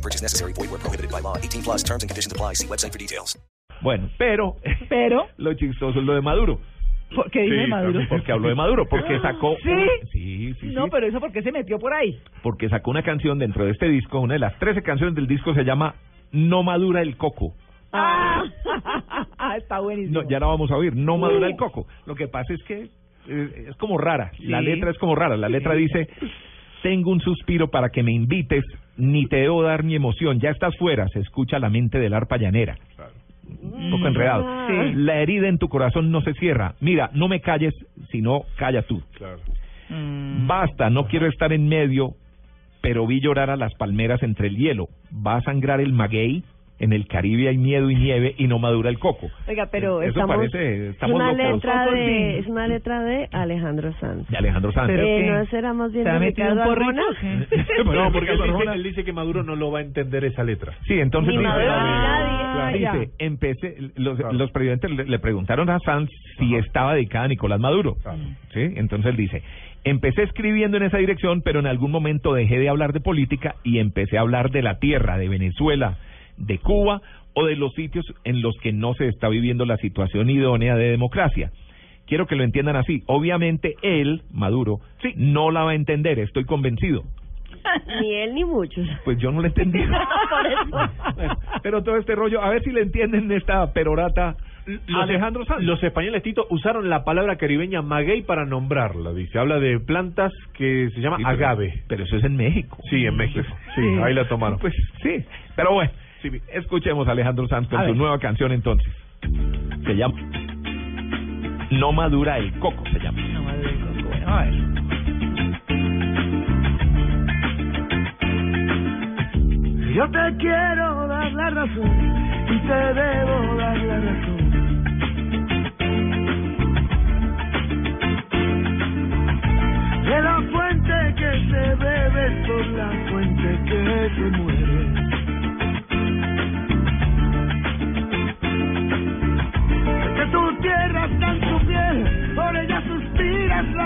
No purchase necessary. Void where prohibited by law. 18 plus terms and conditions apply. See website for details. Bueno, pero, Pero, lo chistoso es lo de Maduro. ¿por qué dice Maduro? Porque habló de Maduro, porque sacó... ¿Sí? sí, sí, No, sí. pero eso ¿por qué se metió por ahí? Porque sacó una canción dentro de este disco, una de las 13 canciones del disco se llama No Madura el Coco. Ah, está buenísimo. No, ya la vamos a oír, No Madura el Coco. Lo que pasa es que eh, es como rara, la letra es como rara, la letra dice... Tengo un suspiro para que me invites, ni te debo dar mi emoción. Ya estás fuera, se escucha la mente del arpa llanera. Un poco enredado. Sí. La herida en tu corazón no se cierra. Mira, no me calles, sino calla tú. Mm, Basta, no quiero estar en medio, pero vi llorar a las palmeras entre el hielo. Va a sangrar el maguey, en el Caribe hay miedo y nieve y no madura el coco. Oiga, pero Eso estamos, parece, es estamos una locos. letra de, es una letra de Alejandro Sanz. De Alejandro Sanz. Pero eh? ¿No será más bien ¿Se ha de Ricardo? Arjona? no, porque él, dice, él dice que Maduro no lo va a entender esa letra. Sí, entonces Ni dice, Maduro nadie. Empecé, los, Claro. los presidentes le, le preguntaron a Sanz si estaba dedicada a Nicolás Maduro. Claro. ¿sí? Entonces él dice, empecé escribiendo en esa dirección, pero en algún momento dejé de hablar de política y empecé a hablar de la tierra, de Venezuela, de Cuba o de los sitios en los que no se está viviendo la situación idónea de democracia. Quiero que lo entiendan así. Obviamente él, Maduro, sí, no la va a entender, estoy convencido. Ni él ni muchos. Pues yo no lo entendí. Por eso. Bueno, Pero todo este rollo, a ver si le entienden esta perorata Los, Alejandro Sanz. Los españoles, Tito, usaron la palabra caribeña maguey para nombrarla. Dice, habla de plantas que se llama Sí, pero- agave. Pero eso es en México. Sí, en México. Sí, ahí la tomaron. Pues sí, pero bueno, sí, escuchemos a Alejandro Sanz con A su ver. nueva canción entonces. Se llama No madura el coco, se llama. No, madre del coco. Bueno, a ver. Yo te quiero dar la razón y te debo dar la razón.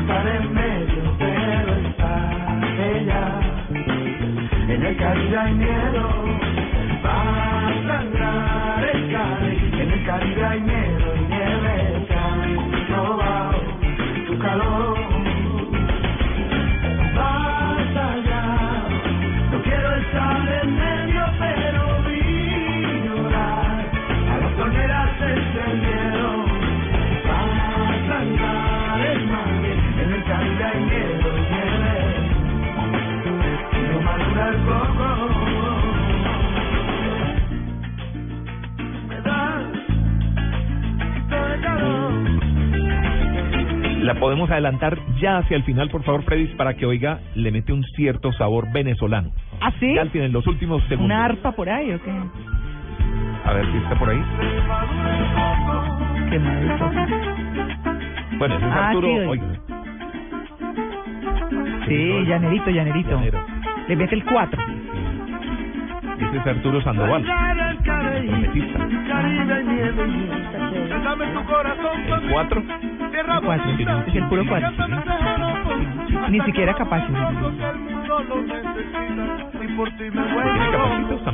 estar en medio, pero está ella. En el Caribe hay miedo, va a sangrar el Caribe. En el Caribe hay miedo y nieve que han robado tu calor. La podemos adelantar ya hacia el final, por favor, Freddy, para que oiga, le mete un cierto sabor venezolano. ¿Ah, sí? Ya al final, en los últimos segundos. ¿Una arpa por ahí o qué? A ver si está por ahí. Qué maldito. Bueno, ese es Ah, Arturo. sí, oiga. Sí, llanerito, llanerito. Llanero. Le mete el 4. Ese es Arturo Sandoval. El Caribe. y trompetista. Caribe y nieve y miel. Dame tu corazón El cuatro. Tierra cuatro, es el puro cuatro. Ni siquiera Tiene capacitos también.